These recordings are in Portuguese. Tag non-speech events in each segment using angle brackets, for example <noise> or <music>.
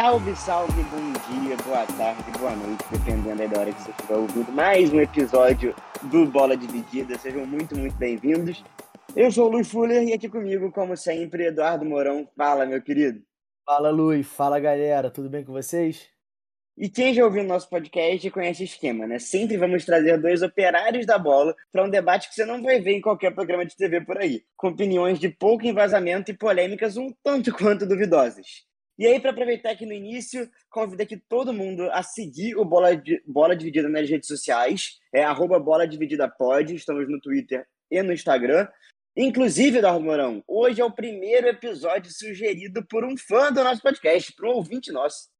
Salve, salve, bom dia, boa tarde, boa noite, dependendo da hora que você estiver ouvindo mais um episódio do Bola Dividida. Sejam muito, muito bem-vindos. Eu sou o Luiz Fuller e aqui comigo, como sempre, Eduardo Mourão. Fala, meu querido. Fala, Luiz. Fala, galera. Tudo bem com vocês? E quem já ouviu o nosso podcast conhece o esquema, né? Sempre vamos trazer dois operários da bola para um debate que você não vai ver em qualquer programa de TV por aí, com opiniões de pouco embasamento e polêmicas um tanto <laughs> quanto duvidosas. E aí, para aproveitar aqui no início, convido aqui todo mundo a seguir o Bola, Bola Dividida nas redes sociais, é arroba Bola Dividida Pod, estamos no Twitter e no Instagram. Inclusive, Eduardo Mourão, hoje é o primeiro episódio sugerido por um fã do nosso podcast, por um ouvinte nosso.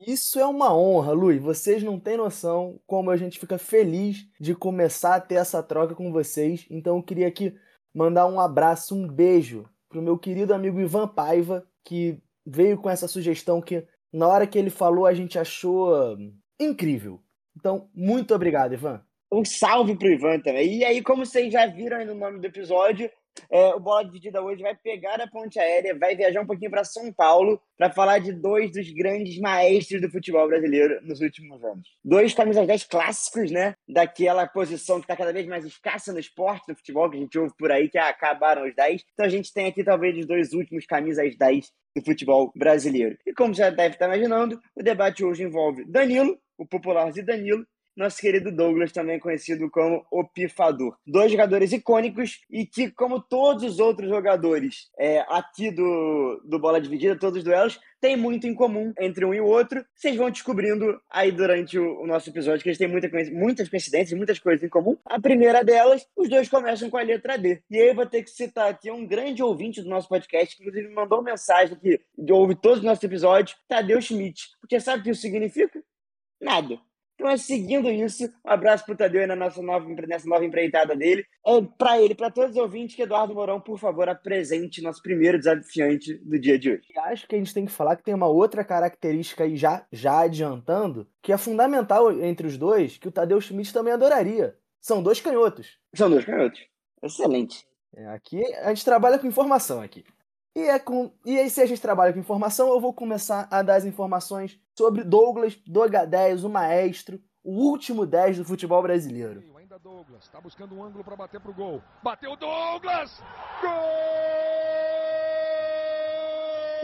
Isso é uma honra, Luiz. Vocês não têm noção como a gente fica feliz de começar a ter essa troca com vocês. Então eu queria aqui mandar um abraço, um beijo pro meu querido amigo Ivan Paiva, que veio com essa sugestão que na hora que ele falou a gente achou incrível. Então, muito obrigado, Ivan. Um salve pro Ivan também. E aí, como vocês já viram aí no nome do episódio, é, o Bola Dividida hoje vai pegar a ponte aérea, vai viajar um pouquinho para São Paulo para falar de dois dos grandes maestros do futebol brasileiro nos últimos anos. Dois camisas 10 clássicos, né? Daquela posição que está cada vez mais escassa no esporte, no futebol, que a gente ouve por aí, que acabaram os 10. Então a gente tem aqui talvez os dois últimos camisas 10 do futebol brasileiro. E como já deve estar imaginando, o debate hoje envolve Danilo, o popular Danilo, nosso querido Douglas, também conhecido como o Pifador. Dois jogadores icônicos e que, como todos os outros jogadores é, aqui do, do Bola Dividida, todos os duelos, tem muito em comum entre um e o outro. Vocês vão descobrindo aí durante o, o nosso episódio que eles têm muita, muitas coincidências, muitas coisas em comum. A primeira delas, os dois começam com a letra D. E aí eu vou ter que citar aqui um grande ouvinte do nosso podcast, que inclusive me mandou mensagem que ouve todos os nossos episódios, Tadeu Schmidt. Porque sabe o que isso significa? Nada. Então, é seguindo isso, um abraço para o Tadeu na nossa nova, nessa nova empreitada dele. É, para ele, para todos os ouvintes, que Eduardo Mourão, por favor, apresente nosso primeiro desafiante do dia de hoje. E acho que a gente tem que falar que tem uma outra característica aí, já, já adiantando, que é fundamental entre os dois, que o Tadeu Schmidt também adoraria. São dois canhotos. São dois canhotos. Excelente. É, aqui a gente trabalha com informação aqui. E, é com... e aí, se a gente trabalha com informação, eu vou começar a dar as informações sobre Douglas, do H10, o maestro, o último 10 do futebol brasileiro. Ainda Douglas, tá buscando um ângulo para bater pro gol. Bateu Douglas! Gol!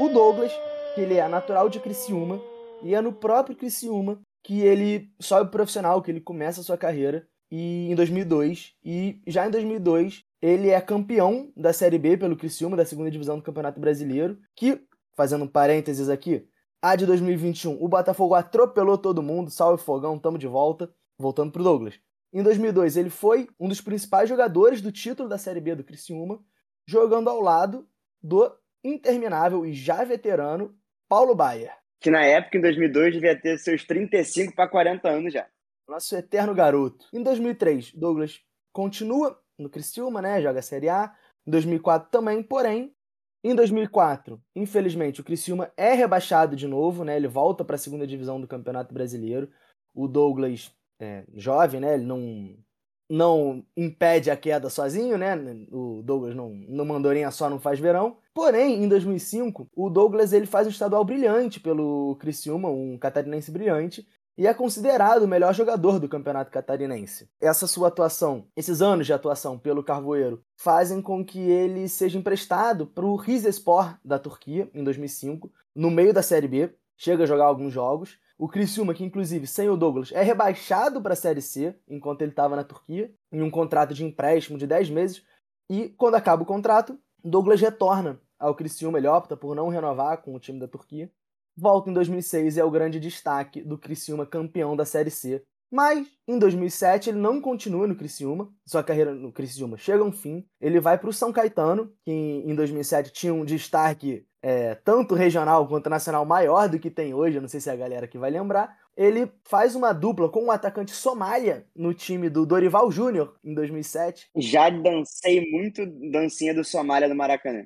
O Douglas, que ele é natural de Criciúma, e é no próprio Criciúma que ele sobe profissional, que ele começa a sua carreira e em 2002 e já em 2002 ele é campeão da Série B pelo Criciúma, da segunda divisão do Campeonato Brasileiro, que, fazendo parênteses aqui, a de 2021, o Botafogo atropelou todo mundo, salve fogão, tamo de volta, voltando pro Douglas. Em 2002, ele foi um dos principais jogadores do título da Série B do Criciúma, jogando ao lado do interminável e já veterano Paulo Baier. Que na época, em 2002, devia ter seus 35 para 40 anos já. Nosso eterno garoto. Em 2003, Douglas continua no Criciúma, né? Joga a Série A. Em 2004 também, porém, em 2004, infelizmente, o Criciúma é rebaixado de novo, né? Ele volta para a segunda divisão do Campeonato Brasileiro. O Douglas, é, jovem, né? Ele não, não impede a queda sozinho, né? O Douglas não, não mandorinha só não faz verão. Porém, em 2005, o Douglas ele faz um estadual brilhante pelo Criciúma, um catarinense brilhante, e é considerado o melhor jogador do Campeonato Catarinense. Essa sua atuação, esses anos de atuação pelo Carvoeiro, fazem com que ele seja emprestado para o Rizespor da Turquia em 2005, no meio da Série B, chega a jogar alguns jogos. O Criciúma, que inclusive sem o Douglas, é rebaixado para a Série C enquanto ele estava na Turquia, em um contrato de empréstimo de 10 meses. E quando acaba o contrato, Douglas retorna ao Criciúma, ele opta por não renovar com o time da Turquia volta em 2006 e é o grande destaque do Criciúma campeão da Série C. Mas em 2007 ele não continua no Criciúma, sua carreira no Criciúma chega a um fim. Ele vai para o São Caetano, que em 2007 tinha um destaque é, tanto regional quanto nacional maior do que tem hoje, não sei se é a galera que vai lembrar. Ele faz uma dupla com o um atacante Somália no time do Dorival Júnior em 2007. Já dancei muito dancinha do Somália no Maracanã.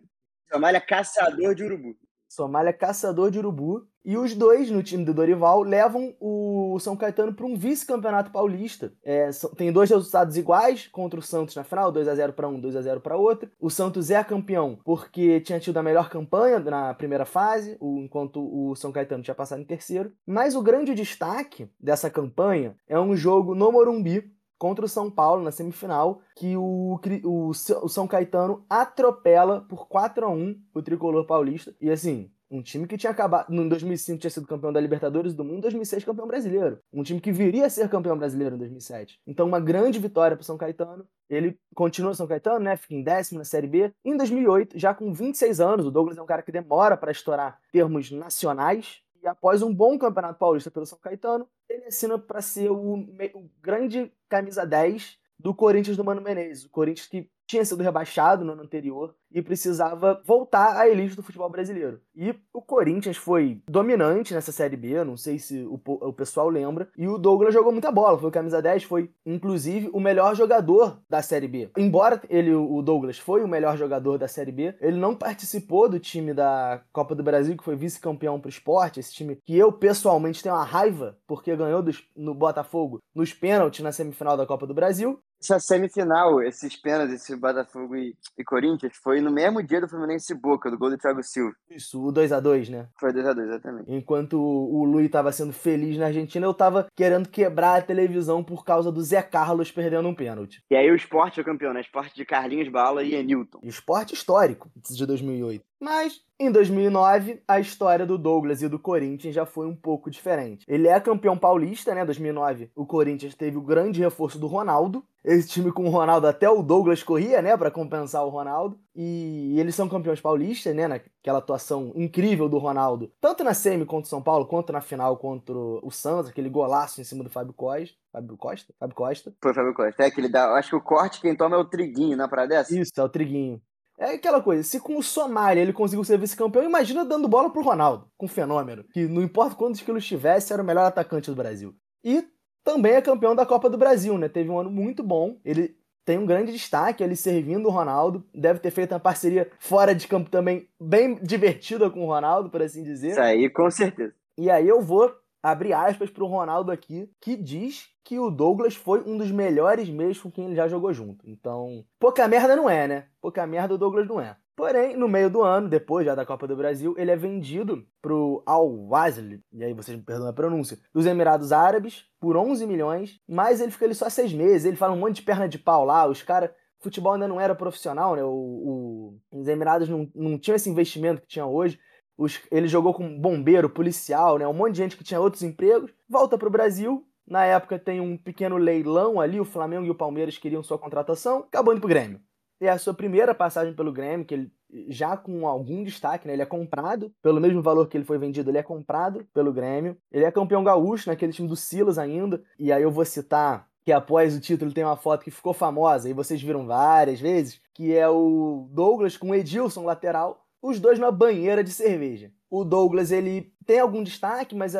Somália caçador de urubu. Somália caçador de urubu. E os dois, no time do Dorival, levam o São Caetano para um vice-campeonato paulista. É, tem dois resultados iguais contra o Santos na final, 2 a 0 para um, 2 a 0 para outro. O Santos é campeão porque tinha tido a melhor campanha na primeira fase, enquanto o São Caetano tinha passado em terceiro. Mas o grande destaque dessa campanha é um jogo no Morumbi contra o São Paulo na semifinal, que o, o, o São Caetano atropela por 4 a 1 o tricolor paulista. E assim, um time que tinha acabado. Em 2005 tinha sido campeão da Libertadores do Mundo, em 2006 campeão brasileiro. Um time que viria a ser campeão brasileiro em 2007. Então, uma grande vitória para São Caetano. Ele continua São Caetano, né? Fica em décimo na Série B. Em 2008, já com 26 anos, o Douglas é um cara que demora para estourar termos nacionais. E após um bom campeonato paulista pelo São Caetano, ele assina para ser o, o, grande camisa 10 do Corinthians do Mano Menezes. O Corinthians que tinha sido rebaixado no ano anterior e precisava voltar à elite do futebol brasileiro. E o Corinthians foi dominante nessa Série B, não sei se o, o pessoal lembra, e o Douglas jogou muita bola, foi o camisa 10, foi inclusive o melhor jogador da Série B. Embora ele, o Douglas, foi o melhor jogador da Série B, ele não participou do time da Copa do Brasil, que foi vice-campeão pro esporte, esse time que eu pessoalmente tenho uma raiva, porque ganhou dos, no Botafogo nos pênaltis na semifinal da Copa do Brasil, essa semifinal, esses pênaltis, esse Botafogo e, e, Corinthians, foi no mesmo dia do Fluminense Boca, do gol do Thiago Silva. Isso, o 2x2, né? Foi 2x2, exatamente. Enquanto o, o Luiz tava sendo feliz na Argentina, eu tava querendo quebrar a televisão por causa do Zé Carlos perdendo um pênalti. E aí o esporte é o campeão, né? Esporte de Carlinhos Bala e Enilton. Esporte histórico, de 2008. Mas em 2009, a história do Douglas e do Corinthians já foi um pouco diferente. Ele é campeão paulista, né? 2009, o Corinthians teve o grande reforço do Ronaldo. Esse time com o Ronaldo, até o Douglas corria, né? para compensar o Ronaldo. E eles são campeões paulistas, né? Naquela atuação incrível do Ronaldo, tanto na semi contra o São Paulo, quanto na final contra o Santos, aquele golaço em cima do Fábio Costa. Fábio Costa? Fábio Costa. Foi Fábio Costa. É que ele dá. Acho que o corte quem toma é o Triguinho na parada dessa. Isso, é o Triguinho. É aquela coisa, se com o Somália ele conseguiu ser vice-campeão, imagina dando bola pro Ronaldo, com fenômeno, que não importa quantos quilos tivesse, era o melhor atacante do Brasil. E também é campeão da Copa do Brasil, né? Teve um ano muito bom. Ele tem um grande destaque ali servindo o Ronaldo. Deve ter feito uma parceria fora de campo também bem divertida com o Ronaldo, por assim dizer. Isso aí, com certeza. E aí eu vou abrir aspas pro Ronaldo aqui, que diz que o Douglas foi um dos melhores meios com quem ele já jogou junto. Então, pouca merda não é, né? Pouca merda o Douglas não é. Porém, no meio do ano, depois já da Copa do Brasil, ele é vendido pro Al-Wazl, e aí vocês me perdoam a pronúncia, dos Emirados Árabes, por 11 milhões, mas ele fica ali só seis meses, ele fala um monte de perna de pau lá, os caras futebol ainda não era profissional, né? O, o, os Emirados não, não tinham esse investimento que tinha hoje. Os, ele jogou com bombeiro, policial, né? Um monte de gente que tinha outros empregos. Volta pro Brasil, na época tem um pequeno leilão ali, o Flamengo e o Palmeiras queriam sua contratação, acabou indo pro Grêmio. É a sua primeira passagem pelo Grêmio, que ele já com algum destaque, né? Ele é comprado pelo mesmo valor que ele foi vendido, ele é comprado pelo Grêmio. Ele é campeão gaúcho naquele time do Silas ainda. E aí eu vou citar que após o título tem uma foto que ficou famosa e vocês viram várias vezes, que é o Douglas com o Edilson lateral, os dois numa banheira de cerveja. O Douglas ele tem algum destaque, mas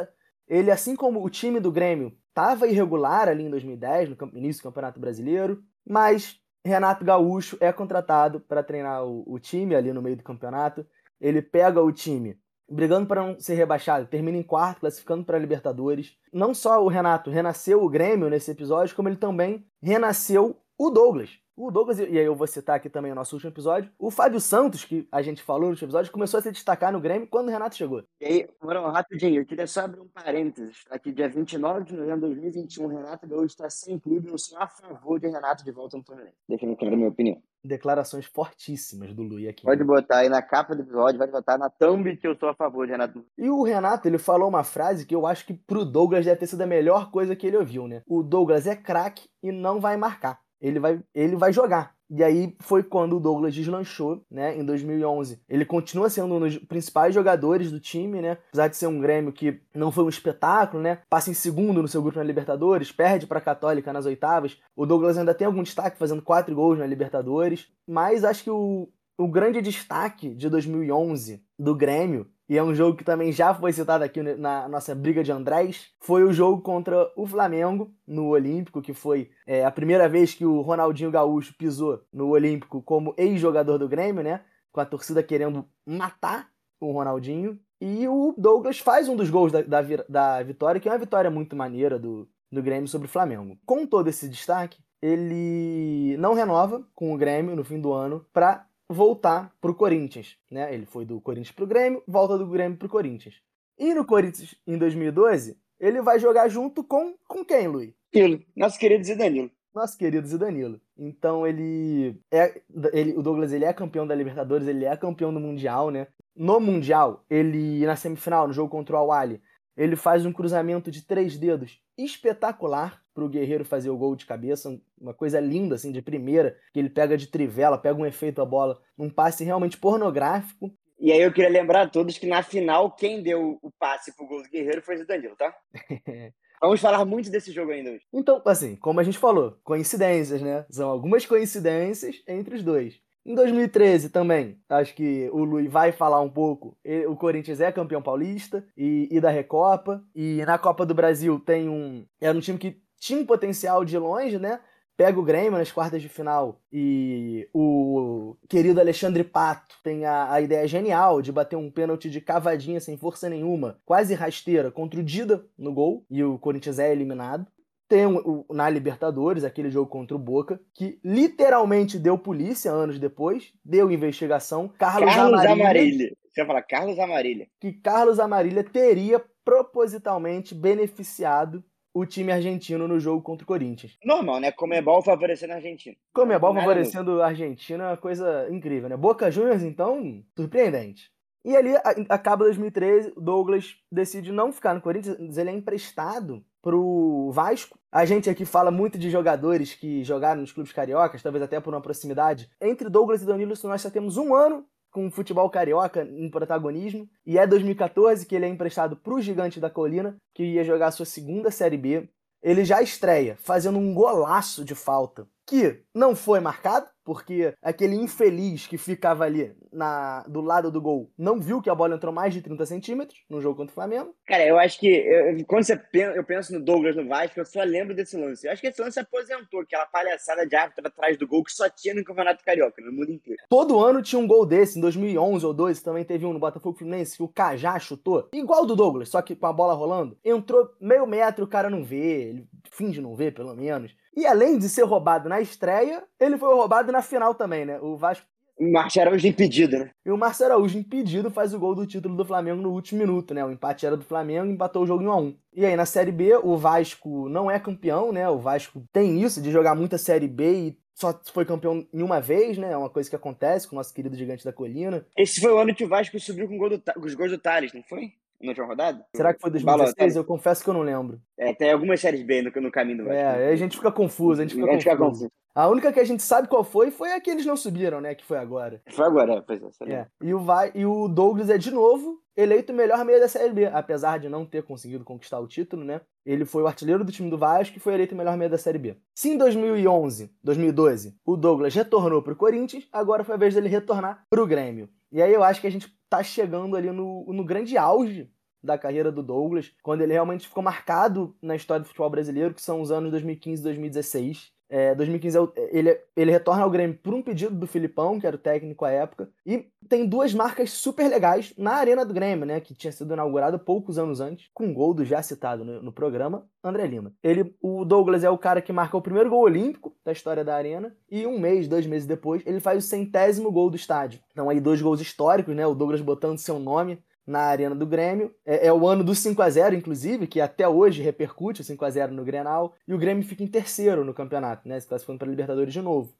ele assim como o time do Grêmio estava irregular ali em 2010, no início do Campeonato Brasileiro, mas Renato Gaúcho é contratado para treinar o, o, time ali no meio do campeonato. Ele pega o time brigando para não ser rebaixado, termina em quarto, classificando para a Libertadores. Não só o Renato renasceu o Grêmio nesse episódio, como ele também renasceu o Douglas. O Douglas, e aí eu vou citar aqui também o nosso último episódio, o Fábio Santos, que a gente falou no último episódio, começou a se destacar no Grêmio quando o Renato chegou. E aí, Morão, rapidinho, eu queria só abrir um parênteses. Aqui, dia 29 de novembro de 2021, Renato Gaúcho está sem clube, eu sou a favor de Renato de volta no Fluminense. Deixando claro a minha opinião. Declarações fortíssimas do Luiz aqui. Pode botar aí na capa do episódio, pode botar na thumb que eu sou a favor de Renato. E o Renato, ele falou uma frase que eu acho que pro Douglas deve ter sido a melhor coisa que ele ouviu, né? O Douglas é craque e não vai marcar. Ele vai, ele vai jogar. E aí foi quando o Douglas deslanchou, né, em 2011. Ele continua sendo um dos principais jogadores do time, né? Apesar de ser um Grêmio que não foi um espetáculo, né? Passa em segundo no seu grupo na Libertadores, perde para a Católica nas oitavas. O Douglas ainda tem algum destaque fazendo quatro gols na Libertadores, mas acho que o, o grande destaque de 2011 do Grêmio e é um jogo que também já foi citado aqui na nossa briga de Andrés, foi o jogo contra o Flamengo no Olímpico, que foi é, a primeira vez que o Ronaldinho Gaúcho pisou no Olímpico como ex-jogador do Grêmio, né? Com a torcida querendo matar o Ronaldinho. E o Douglas faz um dos gols da, da, da vitória, que é uma vitória muito maneira do, do Grêmio sobre o Flamengo. Com todo esse destaque, ele não renova com o Grêmio no fim do ano para voltar para o Corinthians. Né? Ele foi do Corinthians para o Grêmio, volta do Grêmio para o Corinthians. E no Corinthians, em 2012, ele vai jogar junto com, com quem, Luiz? Danilo, nosso querido Zidanilo. Nosso querido Zidanilo. Então ele é. Ele, o Douglas ele é campeão da Libertadores, ele é campeão do Mundial, né? No Mundial, ele, na semifinal, no jogo contra o Awali, ele faz um cruzamento de três dedos espetacular para o Guerreiro fazer o gol de cabeça, uma coisa linda, assim, de primeira, que ele pega de trivela, pega um efeito a bola, um passe realmente pornográfico. E aí eu queria lembrar a todos que na final, quem deu o passe pro gol do Guerreiro foi o Danilo, tá? <laughs> Vamos falar muito desse jogo ainda hoje. Então, assim, como a gente falou, coincidências, né? São algumas coincidências entre os dois. Em 2013 também, acho que o Luiz vai falar um pouco. O Corinthians é campeão paulista e, e da Recopa. E na Copa do Brasil tem um. Era um time que tinha um potencial de longe, né? pega o Grêmio nas quartas de final e o querido Alexandre Pato tem a, a ideia genial de bater um pênalti de cavadinha sem força nenhuma, quase rasteira, contra o Dida no gol, e o Corinthians é eliminado. Tem o, na Libertadores, aquele jogo contra o Boca, que literalmente deu polícia anos depois, deu investigação. Carlos, Carlos Amarilha, Amarilha. Você vai falar Carlos Amarilha. Que Carlos Amarilha teria propositalmente beneficiado o time argentino no jogo contra o Corinthians. Normal, né? Comebol favorecendo a Argentina. Comebol favorecendo a Argentina é uma coisa incrível, né? Boca Juniors, então, surpreendente. E ali acaba 2013, Douglas decide não ficar no Corinthians, ele é emprestado pro Vasco. A gente aqui fala muito de jogadores que jogaram nos clubes cariocas, talvez até por uma proximidade. Entre Douglas e Danilo, nós já temos um ano com o futebol carioca em protagonismo. E é 2014 que ele é emprestado para o Gigante da Colina, que ia jogar a sua segunda Série B. Ele já estreia fazendo um golaço de falta que não foi marcado, porque aquele infeliz que ficava ali na, do lado do gol não viu que a bola entrou mais de 30 centímetros no jogo contra o Flamengo. Cara, eu acho que eu, quando você pensa, eu penso no Douglas no Vasco, eu só lembro desse lance. Eu acho que esse lance aposentou, aquela palhaçada de árbitro atrás do gol que só tinha no Campeonato Carioca, no mundo inteiro. Todo ano tinha um gol desse, em 2011 ou 12 também teve um no Botafogo Fluminense que o Cajá chutou, igual do Douglas, só que com a bola rolando. Entrou meio metro, o cara não vê, ele finge não ver pelo menos. E além de ser roubado na estreia, ele foi roubado na final também, né? O Vasco. O Márcio Araújo impedido, né? E o Márcio Araújo impedido faz o gol do título do Flamengo no último minuto, né? O empate era do Flamengo e empatou o jogo em 1x1. E aí na Série B, o Vasco não é campeão, né? O Vasco tem isso de jogar muita Série B e só foi campeão em uma vez, né? É uma coisa que acontece com o nosso querido Gigante da Colina. Esse foi o ano que o Vasco subiu com, gol do, com os gols do Thales, não foi? Na última rodada? Será que foi 2016? Eu confesso que eu não lembro. É, tem algumas séries B no, no caminho do Vasco. É, a gente fica confuso, a gente fica, a gente confuso. Fica confuso. A única que a gente sabe qual foi foi a que eles não subiram, né? Que foi agora. Foi agora, é, pois é. é. E, o vai, e o Douglas é de novo eleito o melhor meio da Série B, apesar de não ter conseguido conquistar o título, né? Ele foi o artilheiro do time do Vasco e foi eleito o melhor meio da Série B. Se em 2011, 2012, o Douglas retornou para o Corinthians, agora foi a vez dele retornar para o Grêmio. E aí eu acho que a gente tá chegando ali no, no grande auge da carreira do Douglas, quando ele realmente ficou marcado na história do futebol brasileiro, que são os anos 2015 e 2016. É, 2015 é ele, ele retorna ao Grêmio por um pedido do Filipão, que era o técnico à época, e tem duas marcas super legais na Arena do Grêmio, né, que tinha sido inaugurada poucos anos antes, com um gol do já citado no, no, programa, André Lima. Ele, o Douglas é o cara que marca o primeiro gol olímpico da história da Arena, e um mês, dois meses depois, ele faz o centésimo gol do estádio. Então aí dois gols históricos, né, o Douglas botando seu nome na arena do Grêmio. É, é, o ano do 5 a 0 inclusive, que até hoje repercute o 5 a 0 no Grenal. E o Grêmio fica em terceiro no campeonato, né? Se classificando para a Libertadores de novo.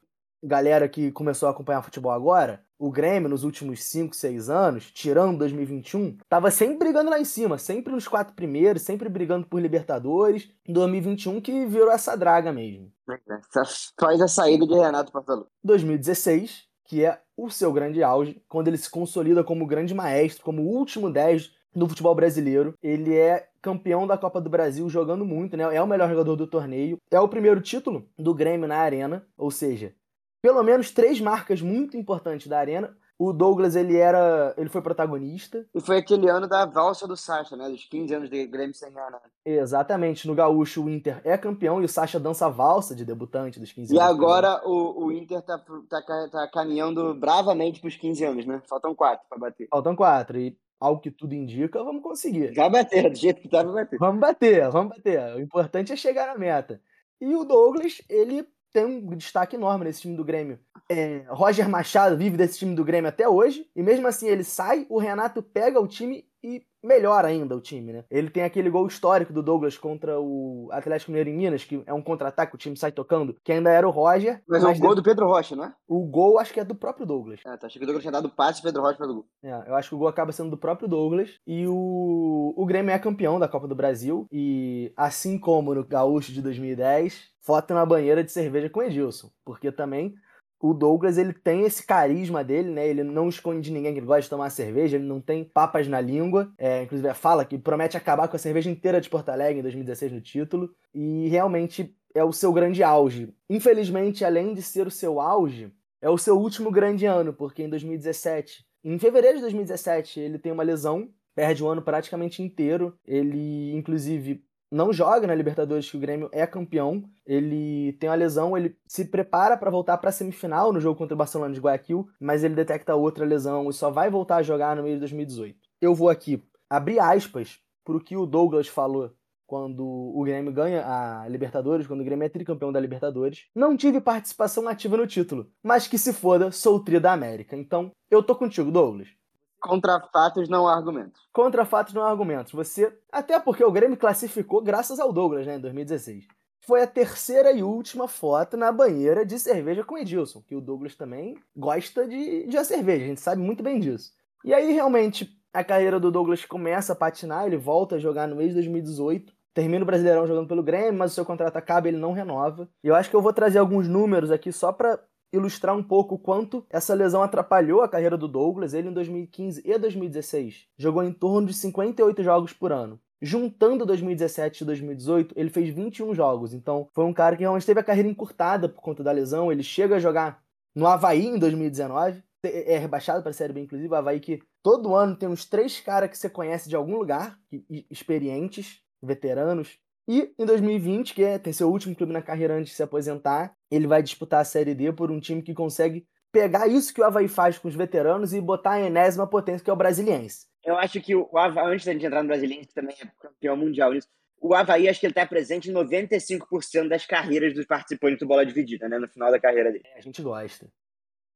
Galera que começou a acompanhar futebol agora, o Grêmio nos últimos 5, 6 anos, tirando 2021, tava sempre brigando lá em cima, sempre nos quatro primeiros, sempre brigando por Libertadores. 2021 que virou essa draga mesmo. Faz a saída de Renato Portaluppi. 2016, que é o seu grande auge, quando ele se consolida como grande maestro, como o último 10 do futebol brasileiro. Ele é campeão da Copa do Brasil jogando muito, né? É o melhor jogador do torneio. É o primeiro título do Grêmio na Arena, ou seja, pelo menos três marcas muito importantes da Arena. O Douglas, ele era. Ele foi protagonista. E foi aquele ano da valsa do Sacha, né? Dos 15 anos de Grêmio sem ganhar nada. Exatamente. No Gaúcho, o Inter é campeão e o Sacha dança valsa de debutante dos 15 e anos. E agora o, o Inter tá, tá, tá caminhando bravamente pros 15 anos, né? Faltam quatro pra bater. Faltam quatro. E ao que tudo indica, vamos conseguir. Vai bater, do jeito que tá, vai bater. Vamos bater, vamos bater. O importante é chegar na meta. E o Douglas, ele tem um destaque enorme nesse time do Grêmio. É, Roger Machado vive desse time do Grêmio até hoje, e mesmo assim ele sai, o Renato pega o time e melhora ainda o time, né? Ele tem aquele gol histórico do Douglas contra o Atlético Mineiro em Minas, que é um contra-ataque, o time sai tocando, que ainda era o Roger. Mas, mas é o gol do Pedro Rocha, não é? O gol acho que é do próprio Douglas. É, tá, achei que o Douglas tinha dado passe e Pedro Rocha fez o gol. É, eu acho que o gol acaba sendo do próprio Douglas. E o, o Grêmio é campeão da Copa do Brasil. E assim como no Gaúcho de 2010, foto na banheira de cerveja com Edilson. Porque também o Douglas ele tem esse carisma dele, né? Ele não esconde ninguém que gosta de tomar cerveja, ele não tem papas na língua. É, inclusive, fala que promete acabar com a cerveja inteira de Porto Alegre em 2016 no título. E realmente é o seu grande auge. Infelizmente, além de ser o seu auge, é o seu último grande ano, porque em 2017, em fevereiro de 2017, ele tem uma lesão, perde o ano praticamente inteiro. Ele, inclusive, não joga na Libertadores, que o Grêmio é campeão. Ele tem uma lesão, ele se prepara para voltar para a semifinal no jogo contra o Barcelona de Guayaquil, mas ele detecta outra lesão e só vai voltar a jogar no mês de 2018. Eu vou aqui abrir aspas para o que o Douglas falou quando o Grêmio ganha a Libertadores, quando o Grêmio é tricampeão da Libertadores. Não tive participação ativa no título, mas que se foda, sou o tri da América. Então, eu tô contigo, Douglas. Contra fatos não há argumentos. Contra fatos não há argumentos. Você. Até porque o Grêmio classificou graças ao Douglas, né, em 2016. Foi a terceira e última foto na banheira de cerveja com Edilson, que o Douglas também gosta de, de a cerveja, a gente sabe muito bem disso. E aí, realmente, a carreira do Douglas começa a patinar, ele volta a jogar no mês de 2018, termina o Brasileirão jogando pelo Grêmio, mas o seu contrato acaba ele não renova. E eu acho que eu vou trazer alguns números aqui só para ilustrar um pouco o quanto essa lesão atrapalhou a carreira do Douglas. Ele em 2015 e 2016 jogou em torno de 58 jogos por ano. Juntando 2017 e 2018, ele fez 21 jogos. Então, foi um cara que realmente teve a carreira encurtada por conta da lesão. Ele chega a jogar no Havaí em 2019. É rebaixado para a Série B, inclusive. O Havaí que todo ano tem uns três caras que você conhece de algum lugar, experientes, veteranos. E em 2020, que é, tem seu último clube na carreira antes de se aposentar, ele vai disputar a Série D por um time que consegue pegar isso que o Havaí faz com os veteranos e botar a enésima potência, que é o Brasiliense. Eu acho que o Havaí, antes da gente entrar no Brasiliense, que também é campeão mundial nisso, o Havaí acho que ele está presente em 95% das carreiras dos participantes do Bola Dividida, né? No final da carreira dele. É, a gente gosta.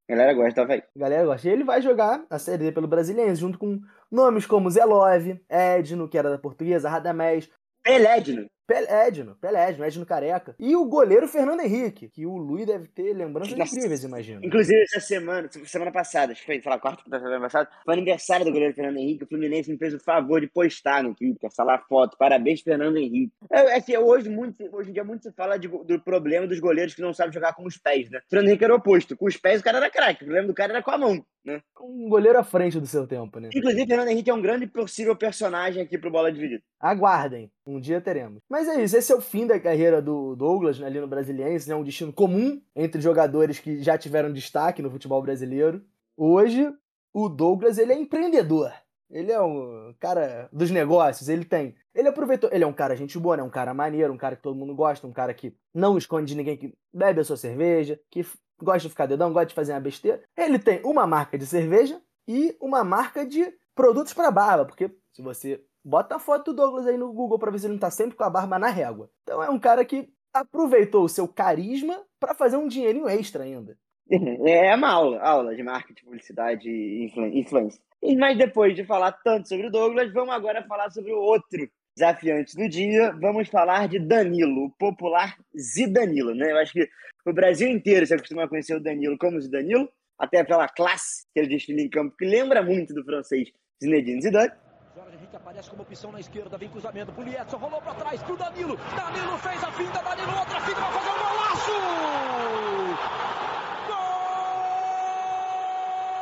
A galera gosta do Havaí. A galera gosta. E ele vai jogar a Série D pelo Brasiliense, junto com nomes como Zelov, Edno, que era da portuguesa, Radamés, Pelédino. Pelédino, Pelédino, Edno Careca. E o goleiro Fernando Henrique, que o Luiz deve ter lembranças Nossa. incríveis, imagino. Inclusive, essa semana, semana passada, acho que foi, sei lá, quarta da semana passada, foi aniversário do goleiro Fernando Henrique. O Fluminense me fez o favor de postar no Twitter, falar foto. Parabéns, Fernando Henrique. É, é que hoje, muito, hoje em dia muito se fala de, do problema dos goleiros que não sabem jogar com os pés, né? O Fernando Henrique era o oposto. Com os pés o cara era craque. O problema do cara era com a mão, né? Um goleiro à frente do seu tempo, né? Inclusive, Fernando Henrique é um grande possível personagem aqui pro Bola Dividida. Aguardem. Um dia teremos. Mas é isso, esse é o fim da carreira do Douglas né, ali no Brasiliense, né, um destino comum entre jogadores que já tiveram destaque no futebol brasileiro. Hoje, o Douglas ele é empreendedor. Ele é um cara dos negócios, ele tem. Ele aproveitou. Ele é um cara gente boa, né? Um cara maneiro, um cara que todo mundo gosta, um cara que não esconde de ninguém, que bebe a sua cerveja, que gosta de ficar dedão, gosta de fazer uma besteira. Ele tem uma marca de cerveja e uma marca de produtos para barba, porque se você Bota a foto do Douglas aí no Google para ver se ele não tá sempre com a barba na régua. Então é um cara que aproveitou o seu carisma para fazer um dinheirinho extra ainda. <laughs> É uma aula, aula de marketing, publicidade e influência. Mas depois de falar tanto sobre o Douglas, vamos agora falar sobre o outro desafiante do dia. Vamos falar de Danilo, o popular Zidanilo, né? Eu acho que o Brasil inteiro se acostuma a conhecer o Danilo como Zidanilo, até pela classe que ele desfila em campo, que lembra muito do francês Zinedine Zidane. Henrique aparece como opção na esquerda, vem cruzamento pro Lietson, rolou para trás pro Danilo. Danilo fez a finta, Danilo outra finta, vai fazer um golaço! Gol!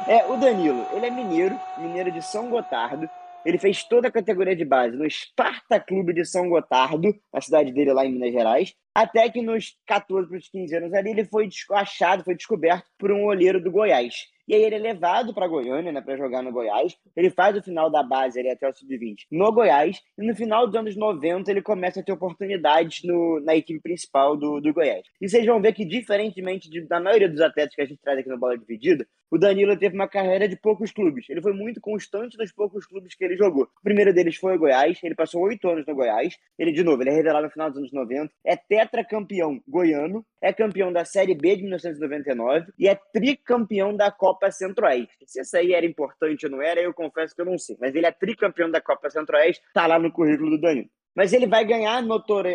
É, o Danilo, ele é mineiro, mineiro de São Gotardo. Ele fez toda a categoria de base no Sparta Clube de São Gotardo, a cidade dele lá em Minas Gerais. Até que nos 14 para os 15 anos ali, ele foi achado, foi descoberto por um olheiro do Goiás. E aí ele é levado para Goiânia, né, para jogar no Goiás. Ele faz o final da base ali até o sub-20 no Goiás. E no final dos anos 90 ele começa a ter oportunidades no, na equipe principal do, do Goiás. E vocês vão ver que, diferentemente de, da maioria dos atletas que a gente traz aqui no Bola Dividida, o Danilo teve uma carreira de poucos clubes. Ele foi muito constante nos poucos clubes que ele jogou. O primeiro deles foi o Goiás. Ele passou oito anos no Goiás. Ele, de novo, ele é revelado no final dos anos 90. É tetracampeão goiano. É campeão da Série B de 1999. E é tricampeão da Copa Centro-Oeste. Se isso aí era importante ou não era, eu confesso que eu não sei. Mas ele é tricampeão da Copa Centro-Oeste. Tá lá no currículo do Danilo. Mas ele vai ganhar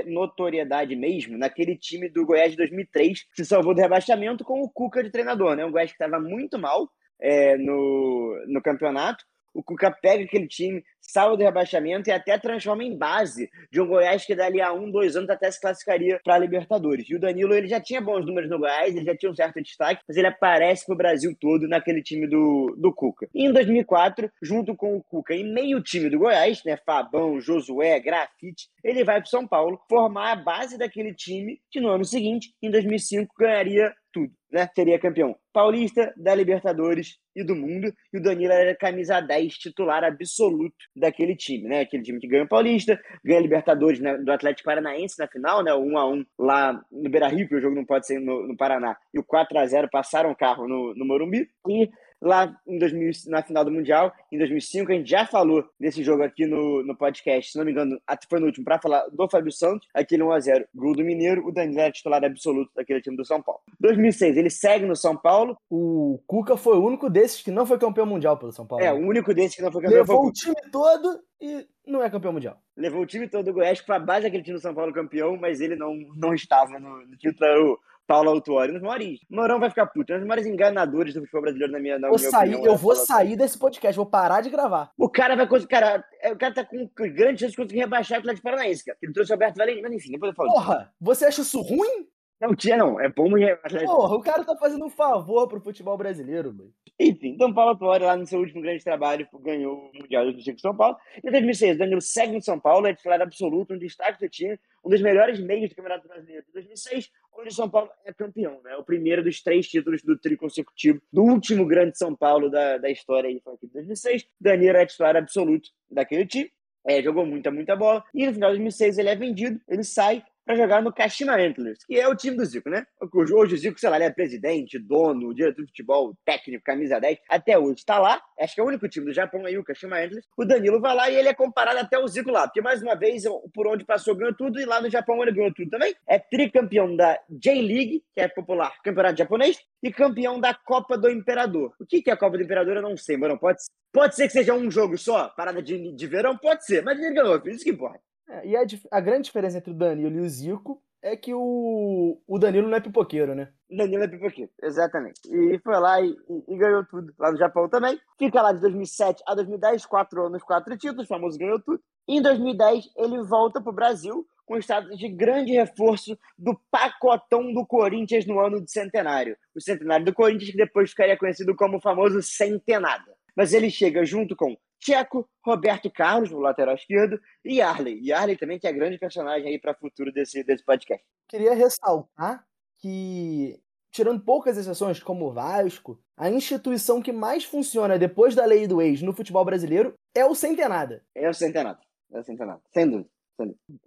notoriedade mesmo naquele time do Goiás de 2003, que se salvou do rebaixamento com o Cuca de treinador, né? Um Goiás que estava muito mal é, no, no campeonato. O Cuca pega aquele time, salva do rebaixamento e até transforma em base de um Goiás que dali a um, dois anos até se classificaria para a Libertadores. E o Danilo ele já tinha bons números no Goiás, ele já tinha um certo destaque, mas ele aparece para o Brasil todo naquele time do, do Cuca. E em 2004, junto com o Cuca e meio time do Goiás, né, Fabão, Josué, Grafite, ele vai para São Paulo formar a base daquele time que no ano seguinte, em 2005, ganharia tudo, né? Seria campeão paulista, da Libertadores e do mundo. E o Danilo era camisa 10 titular absoluto daquele time, né? Aquele time que ganha o Paulista, ganha Libertadores né? do Atlético Paranaense na final, né? O 1x1 lá no Beira Rio, que o jogo não pode ser no, no Paraná. E o 4x0 passaram o carro no, no Morumbi. E lá em 2000, na final do Mundial, em 2005. A gente já falou desse jogo aqui no, no podcast, se não me engano, foi no último, para falar do Fábio Santos, aquele 1x0, gol do Mineiro, o Danilo era titular absoluto daquele time do São Paulo. 2006, ele segue no São Paulo. O Cuca foi o único desses que não foi campeão mundial pelo São Paulo. É, o único desses que não foi campeão. Levou o time todo e não é campeão mundial. Levou o time todo do Goiás para a base daquele time do São Paulo campeão, mas ele não, não estava no, no título Paulo Autuori, nos maiores. O Morão vai ficar puto. Um dos maiores enganadores do futebol brasileiro, na minha, na vou minha sair, opinião. Eu vou sair desse podcast, vou parar de gravar. O cara vai conseguir. Cara, é, o cara tá com grande chance de conseguir rebaixar o Atlético Paranaense, cara. Ele trouxe o Alberto Valente, mas enfim, depois eu falo. Porra, você acha isso ruim? Não tinha, não. É bom e Porra, o cara tá fazendo um favor pro futebol brasileiro, mano. Enfim, então Paulo Autuori, lá no seu último grande trabalho, ganhou o Mundial do Chico São Paulo. Em 2006, Danilo segue no São Paulo, é titular absoluto, um destaque do time, um dos melhores meios do Campeonato Brasileiro de 2006, onde o São Paulo é campeão, né? O primeiro dos três títulos do tri consecutivo do último grande São Paulo da, da história aí, foi aqui de 2006. Danilo é titular absoluto daquele time. É, jogou muita, muita bola. E no final de 2006 ele é vendido, ele sai para jogar no Kashima Antlers, que é o time do Zico, né? Hoje o Zico, sei lá, ele é presidente, dono, diretor de futebol, técnico, camisa 10, até hoje está lá. Acho que é o único time do Japão aí, o Kashima Antlers. O Danilo vai lá e ele é comparado até o Zico lá, porque mais uma vez, por onde passou, ganhou tudo, e lá no Japão ele ganhou tudo também. É tricampeão da J-League, que é popular campeonato japonês, e campeão da Copa do Imperador. O que é a Copa do Imperador? Eu não sei, mano. Pode, pode ser que seja um jogo só, parada de, de verão? Pode ser, mas ele ganhou, isso que importa. É, e a, a, grande diferença entre o Danilo e o Zico é que o, o Danilo não é pipoqueiro, né? O Danilo é pipoqueiro, exatamente. E foi lá e, e, e, ganhou tudo lá no Japão também. Fica lá de 2007 a 2010, quatro anos, quatro títulos, o famoso ganhou tudo. E em 2010 ele volta para o Brasil com status de grande reforço do pacotão do Corinthians no ano de centenário. O centenário do Corinthians que depois ficaria conhecido como o famoso centenada. Mas ele chega junto com Tcheco, Roberto Carlos, no lateral esquerdo, e Yarley. Yarley também, que é grande personagem aí para o futuro desse, desse podcast. Queria ressaltar que, tirando poucas exceções, como o Vasco, a instituição que mais funciona depois da lei do ex no futebol brasileiro é o Centenada. É o Centenada. É o Centenada, sem dúvida.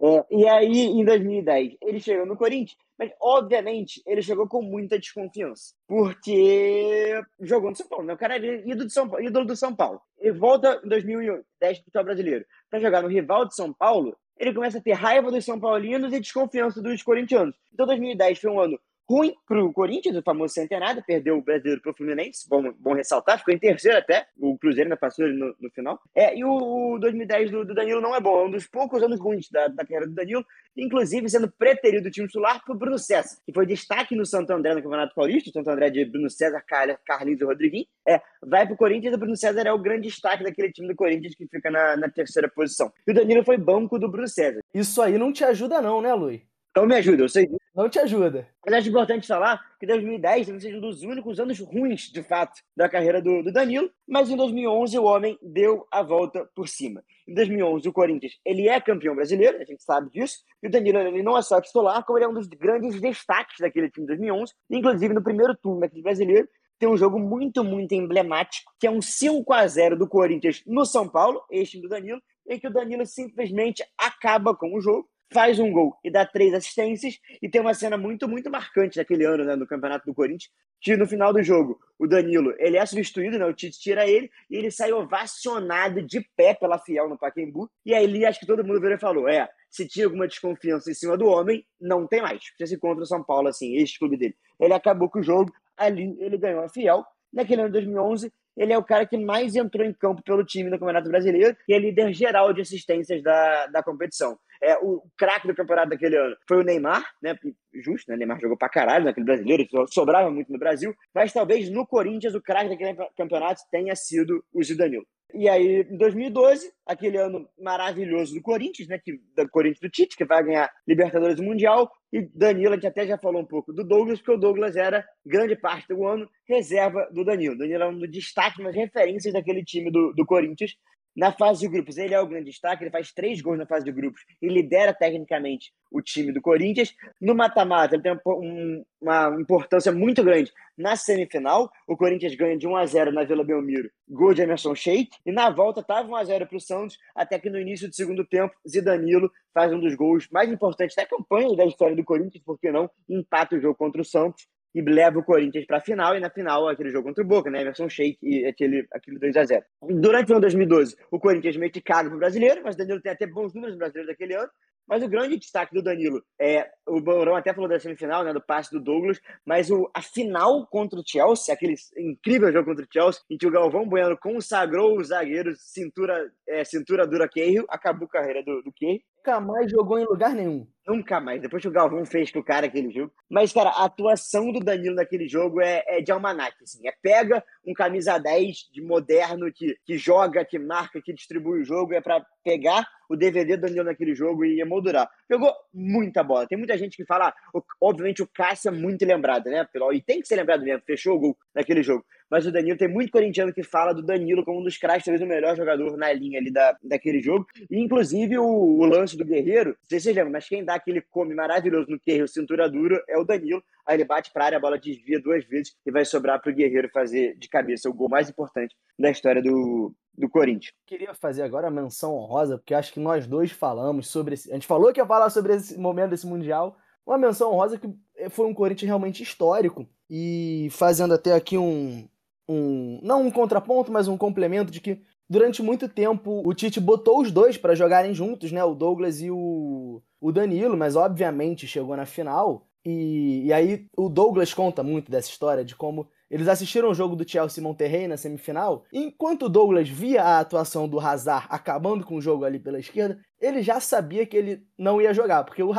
É, e aí, em 2010, ele chegou no Corinthians, mas obviamente ele chegou com muita desconfiança, porque jogou no São Paulo, né? O cara era ídolo, de São Paulo, ídolo do São Paulo. Ele volta em 2010 para o brasileiro para jogar no rival de São Paulo. Ele começa a ter raiva dos São Paulinos e desconfiança dos corintianos. Então, 2010 foi um ano ruim para o Corinthians, o famoso centenário, perdeu o brasileiro para o Fluminense, bom, bom ressaltar, ficou em terceiro até, o Cruzeiro ainda passou ele no, no final. É, e o, o 2010 do, do, Danilo não é bom, é um dos poucos anos ruins da, da carreira do Danilo, inclusive sendo preterido do time titular para o Bruno César, que foi destaque no Santo André no Campeonato Paulista, Santo André de Bruno César, Carlinhos e Rodriguinho, é, vai para o Corinthians e o Bruno César é o grande destaque daquele time do Corinthians que fica na, na terceira posição. E o Danilo foi banco do Bruno César. Isso aí não te ajuda não, né, Luiz? Não me ajuda, eu sei. Não te ajuda. Mas acho importante falar que 2010 talvez seja um dos únicos anos ruins, de fato, da carreira do, do, Danilo, mas em 2011 o homem deu a volta por cima. Em 2011 o Corinthians, ele é campeão brasileiro, a gente sabe disso, e o Danilo ele não é só titular, como ele é um dos grandes destaques daquele time de 2011, inclusive no primeiro turno daquele brasileiro, tem um jogo muito, muito emblemático, que é um 5 a 0 do Corinthians no São Paulo, este do Danilo, em que o Danilo simplesmente acaba com o jogo, faz um gol e dá três assistências, e tem uma cena muito, muito marcante daquele ano, né, no Campeonato do Corinthians, que no final do jogo, o Danilo, ele é substituído, né, o Tite tira ele, e ele sai ovacionado de pé pela Fiel no Pacaembu, e aí acho que todo mundo virou e falou, é, se tinha alguma desconfiança em cima do homem, não tem mais, porque se contra o São Paulo, assim, este clube dele. Ele acabou com o jogo, ali ele ganhou a Fiel, naquele ano de 2011, ele é o cara que mais entrou em campo pelo time no Campeonato Brasileiro e é líder geral de assistências da, da competição. É, o craque do campeonato daquele ano foi o Neymar, né? Justo, né? O Neymar jogou pra caralho naquele brasileiro, sobrava muito no Brasil, mas talvez no Corinthians o craque daquele campeonato tenha sido o Zidanil. E aí, em 2012, aquele ano maravilhoso do Corinthians, né? Que, do Corinthians do Tite, que vai ganhar Libertadores Mundial. E Danilo, a gente até já falou um pouco do Douglas, porque o Douglas era grande parte do ano reserva do Danilo. Danilo é um dos destaques, umas referências daquele time do, do Corinthians. Na fase de grupos, ele é o grande destaque, ele faz três gols na fase de grupos e lidera tecnicamente o time do Corinthians. No mata-mata, ele tem um, uma importância muito grande na semifinal. O Corinthians ganha de 1 a 0 na Vila Belmiro, gol de Emerson Sheik. E na volta estava 1 a 0 para o Santos, até que no início do segundo tempo, Zidanilo faz um dos gols mais importantes da campanha da história do Corinthians, por que não? Empata o jogo contra o Santos e leva o Corinthians para a final, e na final aquele jogo contra o Boca, né? Emerson Sheik e aquele, aquele 2 a 0 Durante o ano 2012, o Corinthians meio que caga pro brasileiro, mas o Danilo tem até bons números no brasileiro daquele ano. Mas o grande destaque do Danilo é. O Mourão até falou da semifinal, né? Do passe do Douglas, mas o, a final contra o Chelsea, aquele incrível jogo contra o Chelsea, em que o Galvão Bueno consagrou o zagueiro cintura, é, cintura dura Cahill, acabou a carreira do, do Cahill. Nunca mais jogou em lugar nenhum. Nunca mais. Depois que o Galvão fez com o cara aquele jogo. Mas, cara, a atuação do Danilo naquele jogo é, é de almanac. Assim. É pega um camisa 10 de moderno que, que joga, que marca, que distribui o jogo. É para pegar o DVD do Danilo naquele jogo e emoldurar. Jogou muita bola. Tem muita gente que fala, ah, obviamente o Cássio é muito lembrado, né? E tem que ser lembrado mesmo, fechou o gol naquele jogo. Mas o Danilo tem muito corintiano que fala do Danilo como um dos craques, talvez o melhor jogador na linha ali da, daquele jogo. E, inclusive, o, o lance do Guerreiro, não sei se vocês lembram, mas quem dá aquele come maravilhoso no Guerreiro, cintura dura, é o Danilo. Aí ele bate para área, a bola desvia duas vezes e vai sobrar para o Guerreiro fazer de cabeça o gol mais importante da história do, do Corinthians. Queria fazer agora a menção honrosa, porque acho que nós dois falamos sobre esse. A gente falou que ia falar sobre esse momento desse Mundial. Uma menção honrosa que foi um Corinthians realmente histórico. E fazendo até aqui um. um não um contraponto, mas um complemento de que durante muito tempo o Tite botou os dois para jogarem juntos, né? O Douglas e o, o Danilo, mas obviamente chegou na final. E, e aí o Douglas conta muito dessa história de como eles assistiram o jogo do Chelsea Monterrey na semifinal. E enquanto o Douglas via a atuação do Hazard acabando com o jogo ali pela esquerda, ele já sabia que ele não ia jogar, porque o,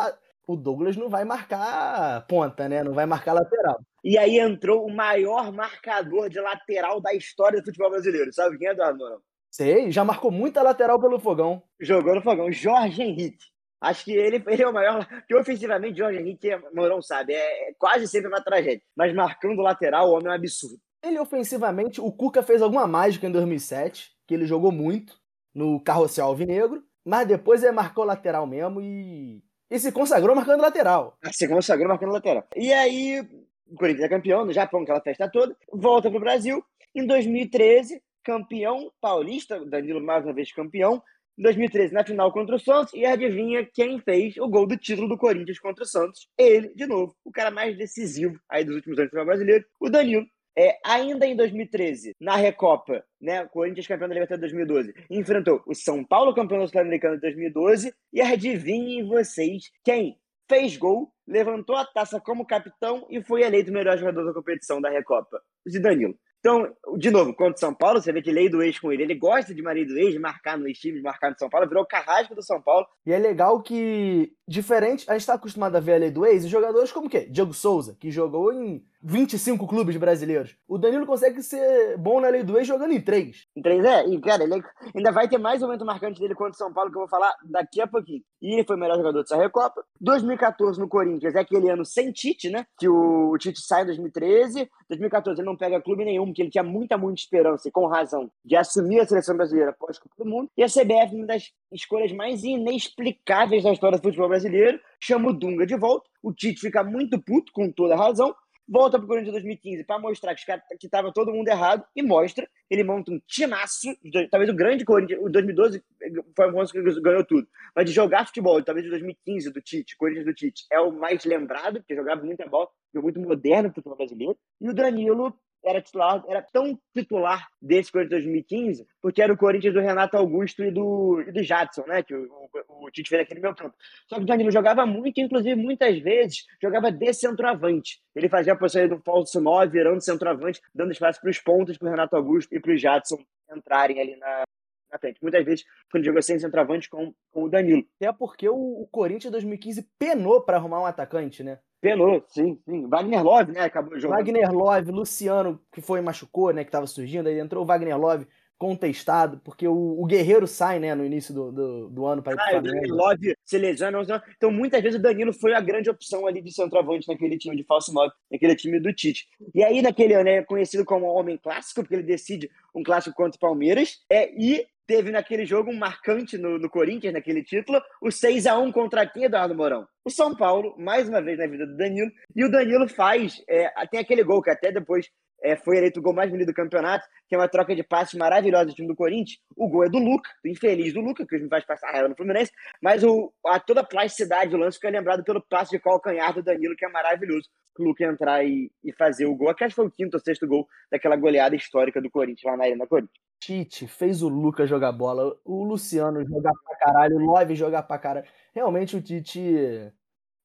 o Douglas não vai marcar ponta, né? Não vai marcar lateral. E aí entrou o maior marcador de lateral da história do futebol brasileiro. Sabe quem é, Eduardo Sei, já marcou muita lateral pelo Fogão. Jogou no Fogão. Jorge Henrique. Acho que ele, <laughs> ele é o maior. Que ofensivamente, Jorge Henrique, Mourão sabe, é, é quase sempre uma tragédia. Mas marcando lateral, o homem é um absurdo. Ele ofensivamente, o Cuca fez alguma mágica em 2007, que ele jogou muito no Carrossel Alvinegro, mas depois ele marcou lateral mesmo e. E se consagrou marcando lateral. Ah, se consagrou marcando lateral. E aí, o Corinthians é campeão no Japão, aquela festa toda, volta para o Brasil. Em 2013, campeão paulista, Danilo mais uma vez campeão, em 2013, na final contra o Santos, e adivinha quem fez o gol do título do Corinthians contra o Santos? Ele, de novo, o cara mais decisivo aí dos últimos anos do futebol brasileiro, o Danilo. É, ainda em 2013, na Recopa, né, Corinthians campeão da Libertadores 2012, enfrentou o São Paulo campeão da Sul-Americana de 2012, e adivinhem vocês quem fez gol, levantou a taça como capitão e foi eleito o melhor jogador da competição da Recopa, o Zidanilo. Então, de novo, contra o São Paulo, você vê que lei do ex com ele. Ele gosta de marido do ex, de marcar no ex-time, de marcar no São Paulo, virou carrasco do São Paulo. E é legal que, diferente, a gente está acostumado a ver a lei do ex jogadores como o quê? Diego Souza, que jogou em 25 clubes brasileiros. O Danilo consegue ser bom na lei do ex jogando em três. Em três, é. E, cara, ele ainda vai ter mais um momento marcante dele contra o São Paulo, que eu vou falar daqui a pouquinho. E ele foi o melhor jogador dessa Recopa. 2014 no Corinthians é aquele ano sem Tite, né? Que o Tite sai em 2013. 2014 ele não pega clube nenhum, porque ele tinha muita, muita esperança, e com razão, de assumir a seleção brasileira após Copa do Mundo. E a CBF, uma das escolhas mais inexplicáveis da história do futebol brasileiro, chama o Dunga de volta. O Tite fica muito puto, com toda razão volta pro Corinthians 2015 para mostrar que, que tava todo mundo errado e mostra. Ele monta um timaço, talvez o grande Corinthians, o 2012 foi o ano que ganhou tudo, mas de jogar futebol, talvez o 2015 do Tite, Corinthians do Tite, é o mais lembrado, porque jogava muita bola, muito moderno pro futebol brasileiro. E o Danilo era titular, era tão titular desse Corinthians 2015, porque era o Corinthians do Renato Augusto e do, e do Jadson, né? Que o, o, o Tite fez naquele meu campo. Só que o Danilo jogava muito, inclusive muitas vezes jogava de centroavante. Ele fazia a posição do falso 9, virando centroavante, dando espaço para os pontos, para o Renato Augusto e para o Jadson entrarem ali na, na frente. Muitas vezes, quando jogou sem centroavante com, com o Danilo. Até porque o, o Corinthians 2015 penou para arrumar um atacante, né? Penou, sim, sim. Wagner Love, né? Acabou jogando. Wagner Love, Luciano, que foi machucou, né? Que estava surgindo, aí entrou o Wagner Love contestado, porque o, o Guerreiro sai, né, no início do, do, do ano para ir ah, o Wagner Love se lesiona, então muitas vezes o Danilo foi a grande opção ali de centroavante naquele time de falso 9, naquele time do Tite. E aí naquele ano é conhecido como homem clássico, porque ele decide um clássico contra o Palmeiras, é, e teve naquele jogo um marcante no, no Corinthians, naquele título, o 6 a 1 contra quem, Eduardo Mourão? O São Paulo, mais uma vez na vida do Danilo, e o Danilo faz, é, tem aquele gol que até depois é, foi eleito o gol mais bonito do campeonato, que é uma troca de passes maravilhosa do time do Corinthians. O gol é do Luca, do infeliz do Luca, que me faz passar raiva no Fluminense, mas o, a, toda a plasticidade do lance fica lembrado pelo passe de calcanhar do Danilo, que é maravilhoso. O Luca entrar e, e fazer o gol. Acho que foi o quinto ou sexto gol daquela goleada histórica do Corinthians lá na Arena Corinthians. Tite fez o Lucas jogar bola, o Luciano jogar pra caralho, o Love jogar pra caralho. Realmente o Tite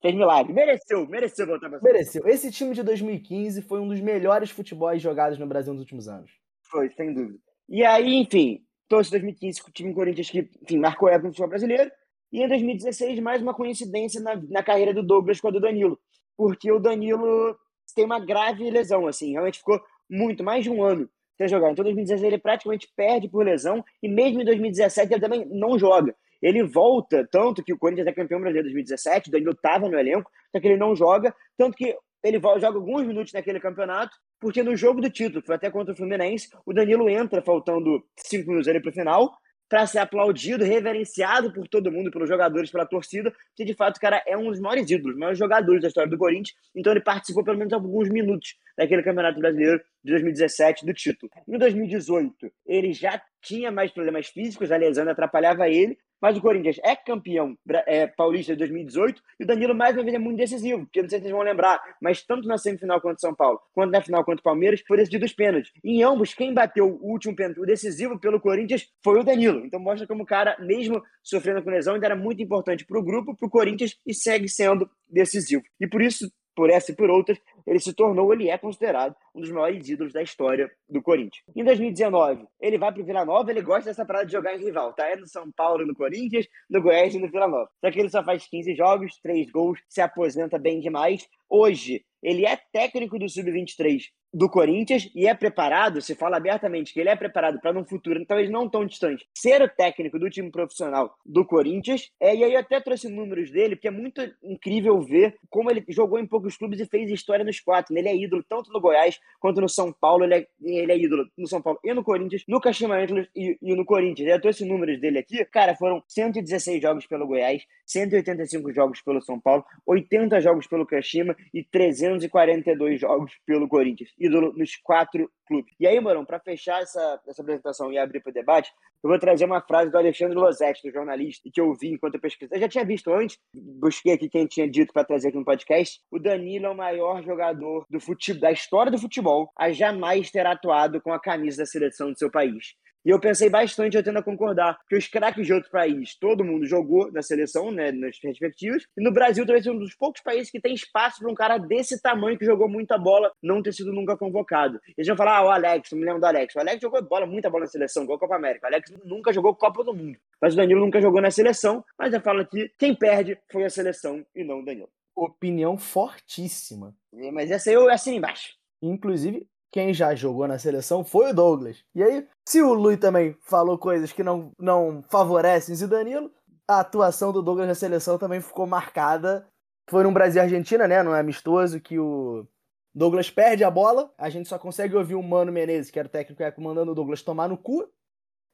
Fez milagre. Mereceu, mereceu voltar pra Mereceu. Esse time de 2015 foi um dos melhores futebols jogados no Brasil nos últimos anos. Foi, sem dúvida. E aí, enfim, trouxe 2015 com o time Corinthians que, enfim, marcou a época no futebol brasileiro. E em 2016, mais uma coincidência na, na carreira do Douglas com a do Danilo. Porque o Danilo tem uma grave lesão, assim, realmente ficou muito, mais de um ano sem jogar. Então, em 2016 ele praticamente perde por lesão. E mesmo em 2017 ele também não joga. Ele volta, tanto que o Corinthians é campeão brasileiro em 2017, o Danilo estava no elenco, só que ele não joga, tanto que ele joga alguns minutos naquele campeonato, porque no jogo do título, que foi até contra o Fluminense, o Danilo entra faltando cinco minutos ali para o final, para ser aplaudido, reverenciado por todo mundo, pelos jogadores, pela torcida, porque de fato o cara é um dos maiores ídolos, maiores jogadores da história do Corinthians, então ele participou pelo menos alguns minutos daquele Campeonato Brasileiro de 2017 do título. Em 2018, ele já tinha mais problemas físicos, a lesão atrapalhava ele, mas o Corinthians é campeão é, paulista de 2018 e o Danilo, mais uma vez, é muito decisivo, porque não sei se vocês vão lembrar, mas tanto na semifinal contra o São Paulo, quanto na final contra o Palmeiras, foi decidido os pênaltis. Em ambos, quem bateu o último pênalti, o decisivo pelo Corinthians, foi o Danilo. Então mostra como o cara, mesmo sofrendo com lesão, ainda era muito importante para o grupo, para o Corinthians e segue sendo decisivo. E por isso, por essa e por outras, ele se tornou, ele é considerado um dos maiores ídolos da história do Corinthians. Em 2019, ele vai para o Vila Nova, ele gosta dessa parada de jogar em rival, tá? É no São Paulo, no Corinthians, no Goiás e no Vila Nova. Só que ele só faz 15 jogos, 3 gols, se aposenta bem demais. Hoje, ele é técnico do Sub-23 do Corinthians e é preparado, se fala abertamente que ele é preparado para num futuro, talvez não tão distante, ser o técnico do time profissional do Corinthians. É, e aí eu até trouxe números dele, porque é muito incrível ver como ele jogou em poucos clubes e fez história nos quatro. Ele é ídolo tanto no Goiás quanto no São Paulo. Ele é, ele é ídolo no São Paulo e no Corinthians, no Kashima Antlers e, e no Corinthians. Eu trouxe números dele aqui. Cara, foram 116 jogos pelo Goiás, 185 jogos pelo São Paulo, 80 jogos pelo Kashima e 342 jogos pelo Corinthians ídolo nos quatro clubes. E aí, Morão, para fechar essa, essa apresentação e abrir para o debate, eu vou trazer uma frase do Alexandre Losetti, do jornalista, que eu vi enquanto eu pesquisei. Eu já tinha visto antes, busquei aqui quem tinha dito para trazer aqui no podcast. O Danilo é o maior jogador do futebol, da história do futebol a jamais ter atuado com a camisa da seleção do seu país. E eu pensei bastante, eu tendo a concordar, que os craques de outro país, todo mundo jogou na seleção, né, nas respectivas, e no Brasil talvez seja um dos poucos países que tem espaço para um cara desse tamanho que jogou muita bola não ter sido nunca convocado. Eles vão falar, ah, o Alex, me lembro do Alex. O Alex jogou bola, muita bola na seleção, igual a Copa América. O Alex nunca jogou Copa do Mundo. Mas o Danilo nunca jogou na seleção, mas eu falo aqui, quem perde foi a seleção e não o Danilo. opinião fortíssima. É, mas essa eu assim embaixo. Inclusive, quem já jogou na seleção foi o Douglas. E aí, se o Lui também falou coisas que não, não favorecem o Danilo, a atuação do Douglas na seleção também ficou marcada. Foi no Brasil e Argentina, né? No amistoso que o Douglas perde a bola. A gente só consegue ouvir o Mano Menezes, que era o técnico que ia comandando o Douglas, tomar no cu.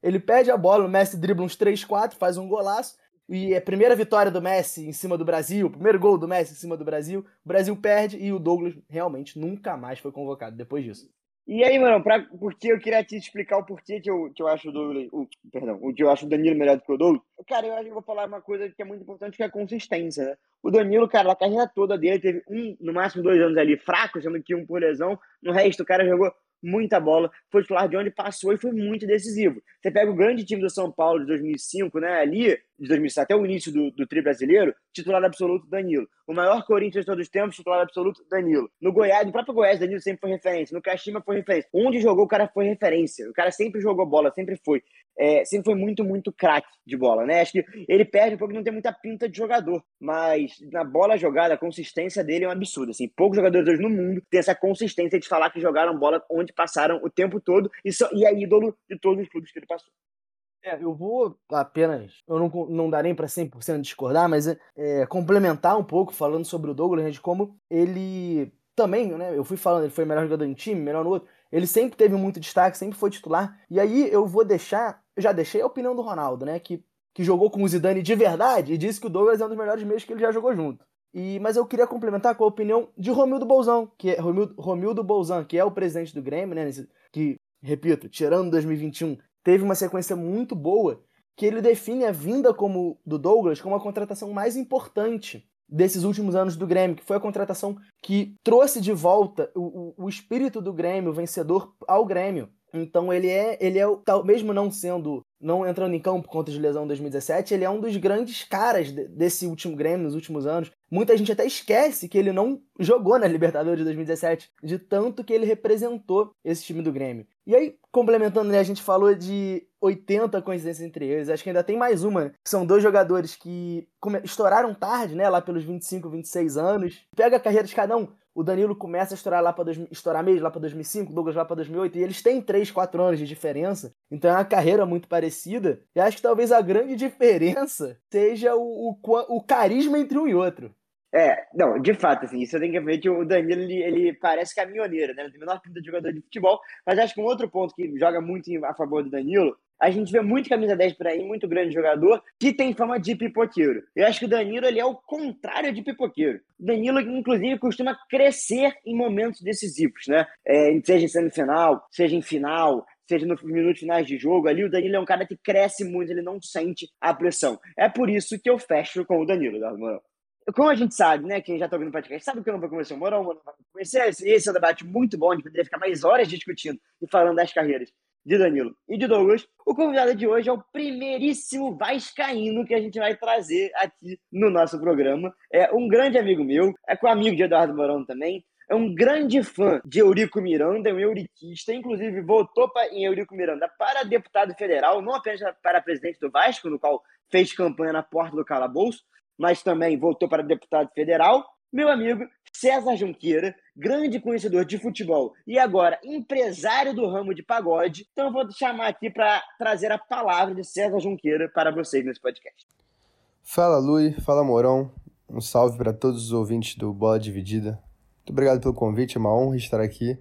Ele perde a bola, o Messi dribla uns 3, 4, faz um golaço. E é a primeira vitória do Messi em cima do Brasil, o primeiro gol do Messi em cima do Brasil. O Brasil perde e o Douglas realmente nunca mais foi convocado depois disso. E aí, mano, pra, porque eu queria te explicar o porquê que eu, que eu acho o Douglas. O, perdão, o que eu acho o Danilo melhor do que o Douglas. Cara, eu acho que vou falar uma coisa que é muito importante, que é a consistência, né? O Danilo, cara, a carreira toda dele teve um, no máximo dois anos ali fracos, sendo que um por lesão. No resto, o cara jogou muita bola, foi titular de onde passou e foi muito decisivo. Você pega o grande time do São Paulo de 2005, né, ali, de 2007 até o início do, do tri brasileiro, titular absoluto Danilo. O maior Corinthians de todos os tempos, titular absoluto Danilo. No Goiás, no próprio Goiás, Danilo sempre foi referência. No Kashima foi referência. Onde jogou, o cara foi referência. O cara sempre jogou bola, sempre foi. É, sempre foi muito, muito craque de bola, né? Acho que ele perde porque não tem muita pinta de jogador, mas na bola jogada, a consistência dele é um absurdo. Assim, poucos jogadores hoje no mundo têm essa consistência de falar que jogaram bola onde passaram o tempo todo e, so, e é ídolo de todos os clubes que ele passou. É, eu vou apenas, eu não, não darei para 100% discordar, mas é, complementar um pouco falando sobre o Douglas, né, de como ele também, né, eu fui falando, ele foi melhor jogador em time, melhor no outro, ele sempre teve muito destaque, sempre foi titular, e aí eu vou deixar, já deixei a opinião do Ronaldo, né, que, que jogou com o Zidane de verdade e disse que o Douglas é um dos melhores meios que ele já jogou junto. E, mas eu queria complementar com a opinião de Romildo Bolzão, que é Romildo, Romildo que é o presidente do Grêmio, né, que, repito, tirando 2021, teve uma sequência muito boa que ele define a vinda como do Douglas como a contratação mais importante desses últimos anos do Grêmio, que foi a contratação que trouxe de volta o, o, o espírito do Grêmio, o vencedor, ao Grêmio. Então ele é, ele é, mesmo não sendo, não entrando em campo contra de lesão em 2017, ele é um dos grandes caras desse último Grêmio nos últimos anos. Muita gente até esquece que ele não jogou na <laughs> Libertadores de 2017, de tanto que ele representou esse time do Grêmio. E aí, complementando, né, a gente falou de 80 coincidências entre eles. Acho que ainda tem mais uma, são dois jogadores que estouraram tarde, né, lá pelos 25, 26 anos. Pega a carreira de cada um. O Danilo começa a estourar lá para estourar mesmo lá para 2005, o Douglas lá para 2008, e eles têm 3, 4 anos de diferença. Então é uma carreira muito parecida. E acho que talvez a grande diferença seja o, o, o carisma entre um e outro. É, não, de fato, assim, isso eu tenho que ver que o Danilo, ele, ele parece caminhoneiro, né? Não tem a menor pinta de jogador de futebol, mas acho que um outro ponto que joga muito a favor do Danilo a gente vê muito camisa 10 por aí, muito grande jogador, que tem fama de pipoqueiro. Eu acho que o Danilo ele é o contrário de pipoqueiro. O Danilo, inclusive, costuma crescer em momentos decisivos, né? É, seja em semifinal, seja em final, seja nos minutos finais de jogo ali, o Danilo é um cara que cresce muito, ele não sente a pressão. É por isso que eu fecho com o Danilo, tá, mano? Como a gente sabe, né, quem já tá ouvindo o podcast, sabe que eu não vou conhecer o Morão, o Morão vai conhecer. Esse é um debate muito bom, a gente poderia ficar mais horas discutindo e falando das carreiras de Danilo e de Douglas. O convidado de hoje é o primeiríssimo Vascaíno que a gente vai trazer aqui no nosso programa. É um grande amigo meu, é com amigo de Eduardo Morão também. É um grande fã de Eurico Miranda, é um euriquista, inclusive votou em Eurico Miranda para deputado federal, não apenas para presidente do Vasco, no qual fez campanha na porta do calabouço, mas também votou para deputado federal. Meu amigo César Junqueira, grande conhecedor de futebol e agora empresário do ramo de pagode. Então eu vou chamar aqui para trazer a palavra de César Junqueira para vocês nesse podcast. Fala, Lui. Fala, Morão. Um salve para todos os ouvintes do Bola Dividida. Muito obrigado pelo convite, é uma honra estar aqui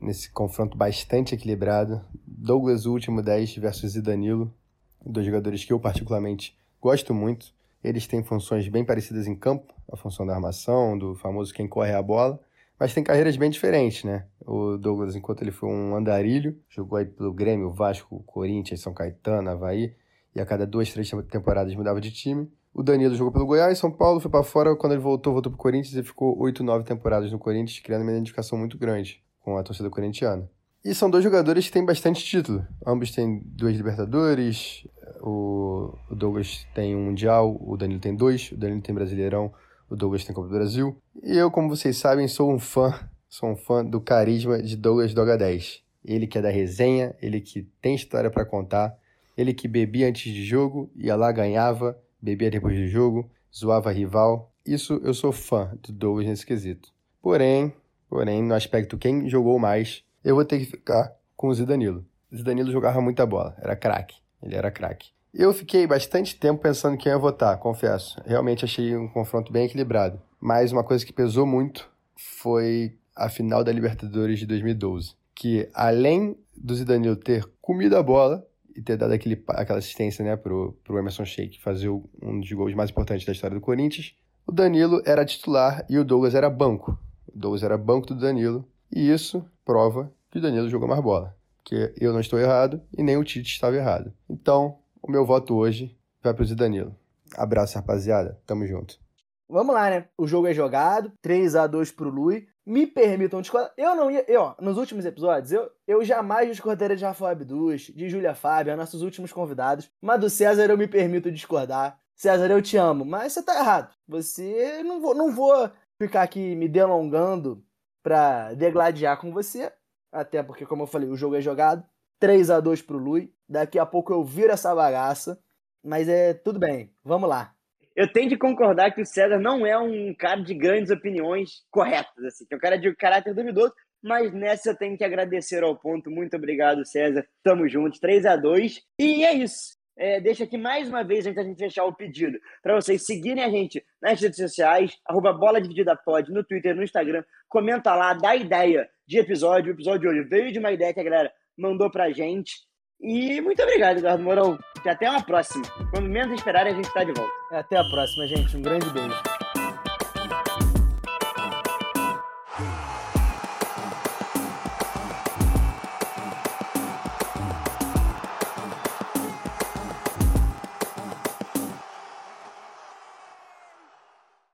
nesse confronto bastante equilibrado. Douglas, o último 10 versus Danilo, dois jogadores que eu particularmente gosto muito. Eles têm funções bem parecidas em campo, a função da armação, do famoso quem corre a bola, mas tem carreiras bem diferentes, né? O Douglas, enquanto ele foi um andarilho, jogou aí pelo Grêmio, Vasco, Corinthians, São Caetano, Havaí, e a cada duas, três temporadas mudava de time. O Danilo jogou pelo Goiás, São Paulo, foi para fora, quando ele voltou, voltou pro Corinthians e ficou oito, nove temporadas no Corinthians, criando uma identificação muito grande com a torcida corintiana. E são dois jogadores que têm bastante título. Ambos têm duas Libertadores. O Douglas tem um Mundial, o Danilo tem dois. O Danilo tem Brasileirão, o Douglas tem Copa do Brasil. E eu, como vocês sabem, sou um fã, sou um fã do carisma de Douglas Doga 10. Ele que é da resenha, ele que tem história para contar, ele que bebia antes de jogo, ia lá, ganhava, bebia depois do jogo, zoava rival. isso eu sou fã do Douglas nesse quesito. Porém, porém, no aspecto quem jogou mais, eu vou ter que ficar com o Zidanilo. Zidanilo jogava muita bola, era craque, ele era craque. Eu fiquei bastante tempo pensando quem ia votar, confesso. Realmente achei um confronto bem equilibrado. Mas uma coisa que pesou muito foi a final da Libertadores de 2012. Que além do Zidanilo ter comido a bola e ter dado aquele, aquela assistência né, pro, pro Emerson Sheik fazer um dos gols mais importantes da história do Corinthians, o Danilo era titular e o Douglas era banco. O Douglas era banco do Danilo. E isso prova que o Danilo jogou mais bola. Que eu não estou errado e nem o Tite estava errado. Então, o meu voto hoje vai pro Zidanilo. Abraço, rapaziada. Tamo junto. Vamos lá, né? O jogo é jogado, 3 a 2 pro Lui. Me permitam discordar. Eu não ia. Eu, ó, nos últimos episódios, eu, eu jamais discordaria de Rafael Abduz, de Júlia Fábio, nossos últimos convidados. Mas do César eu me permito discordar. César, eu te amo, mas você tá errado. Você. Não vou, não vou ficar aqui me delongando pra degladiar com você. Até porque, como eu falei, o jogo é jogado. 3 a 2 pro Lui. Daqui a pouco eu viro essa bagaça. Mas é tudo bem, vamos lá. Eu tenho de concordar que o César não é um cara de grandes opiniões corretas, assim, é um cara de caráter duvidoso, mas nessa eu tenho que agradecer ao ponto. Muito obrigado, César. Tamo juntos, 3 a 2 E é isso. É, deixa aqui mais uma vez, antes da gente fechar o pedido, para vocês seguirem a gente nas redes sociais, arroba Bola Dividida no Twitter, no Instagram. Comenta lá, dá ideia de episódio. O episódio de hoje veio de uma ideia que a galera mandou pra gente. E muito obrigado, Eduardo Mourão. Até uma próxima. Quando menos esperar, a gente está de volta. Até a próxima, gente. Um grande beijo.